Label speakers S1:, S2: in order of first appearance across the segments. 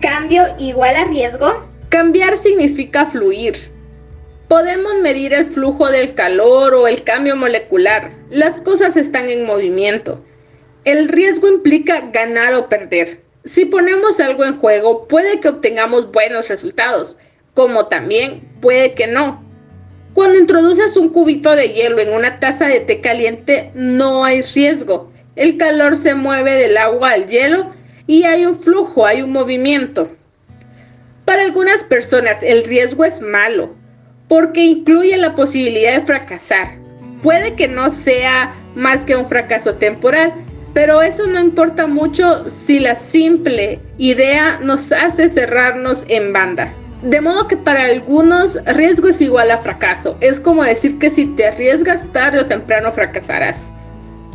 S1: ¿Cambio igual a riesgo?
S2: Cambiar significa fluir. Podemos medir el flujo del calor o el cambio molecular. Las cosas están en movimiento. El riesgo implica ganar o perder. Si ponemos algo en juego, puede que obtengamos buenos resultados, como también puede que no. Cuando introduces un cubito de hielo en una taza de té caliente, no hay riesgo. El calor se mueve del agua al hielo y hay un flujo, hay un movimiento. Para algunas personas el riesgo es malo porque incluye la posibilidad de fracasar. Puede que no sea más que un fracaso temporal, pero eso no importa mucho si la simple idea nos hace cerrarnos en banda. De modo que para algunos riesgo es igual a fracaso. Es como decir que si te arriesgas tarde o temprano fracasarás.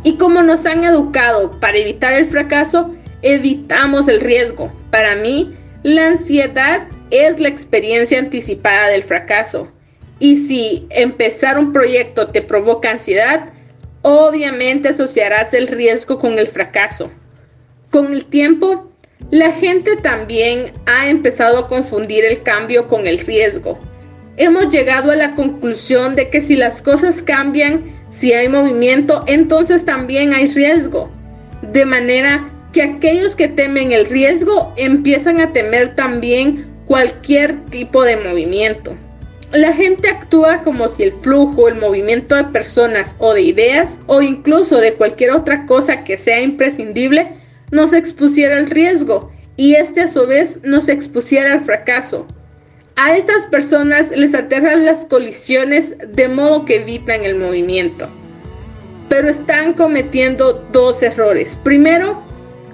S2: Y como nos han educado para evitar el fracaso, evitamos el riesgo. Para mí, la ansiedad es la experiencia anticipada del fracaso. Y si empezar un proyecto te provoca ansiedad, obviamente asociarás el riesgo con el fracaso. Con el tiempo, la gente también ha empezado a confundir el cambio con el riesgo. Hemos llegado a la conclusión de que si las cosas cambian, si hay movimiento, entonces también hay riesgo. De manera que aquellos que temen el riesgo empiezan a temer también cualquier tipo de movimiento la gente actúa como si el flujo, el movimiento de personas o de ideas o incluso de cualquier otra cosa que sea imprescindible nos expusiera al riesgo y este a su vez nos expusiera al fracaso. A estas personas les aterran las colisiones de modo que evitan el movimiento. Pero están cometiendo dos errores. Primero,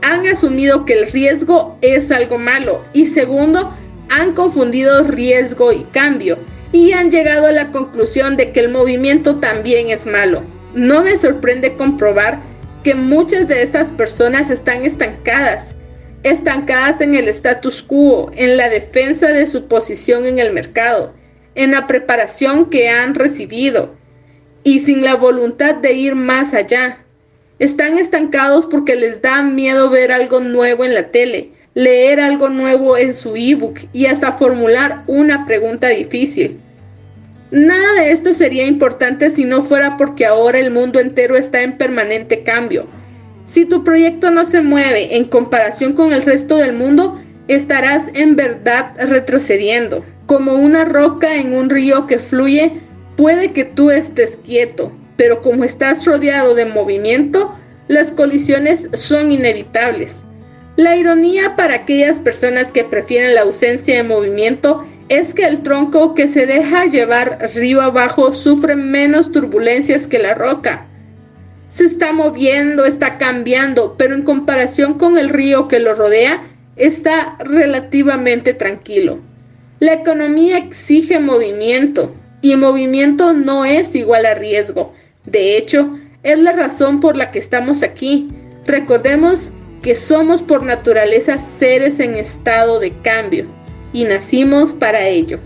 S2: han asumido que el riesgo es algo malo y segundo, han confundido riesgo y cambio y han llegado a la conclusión de que el movimiento también es malo. No me sorprende comprobar que muchas de estas personas están estancadas, estancadas en el status quo, en la defensa de su posición en el mercado, en la preparación que han recibido y sin la voluntad de ir más allá. Están estancados porque les da miedo ver algo nuevo en la tele, leer algo nuevo en su ebook y hasta formular una pregunta difícil. Nada de esto sería importante si no fuera porque ahora el mundo entero está en permanente cambio. Si tu proyecto no se mueve en comparación con el resto del mundo, estarás en verdad retrocediendo. Como una roca en un río que fluye, puede que tú estés quieto, pero como estás rodeado de movimiento, las colisiones son inevitables. La ironía para aquellas personas que prefieren la ausencia de movimiento es que el tronco que se deja llevar río abajo sufre menos turbulencias que la roca. Se está moviendo, está cambiando, pero en comparación con el río que lo rodea, está relativamente tranquilo. La economía exige movimiento y movimiento no es igual a riesgo. De hecho, es la razón por la que estamos aquí. Recordemos que somos por naturaleza seres en estado de cambio y nacimos para ello.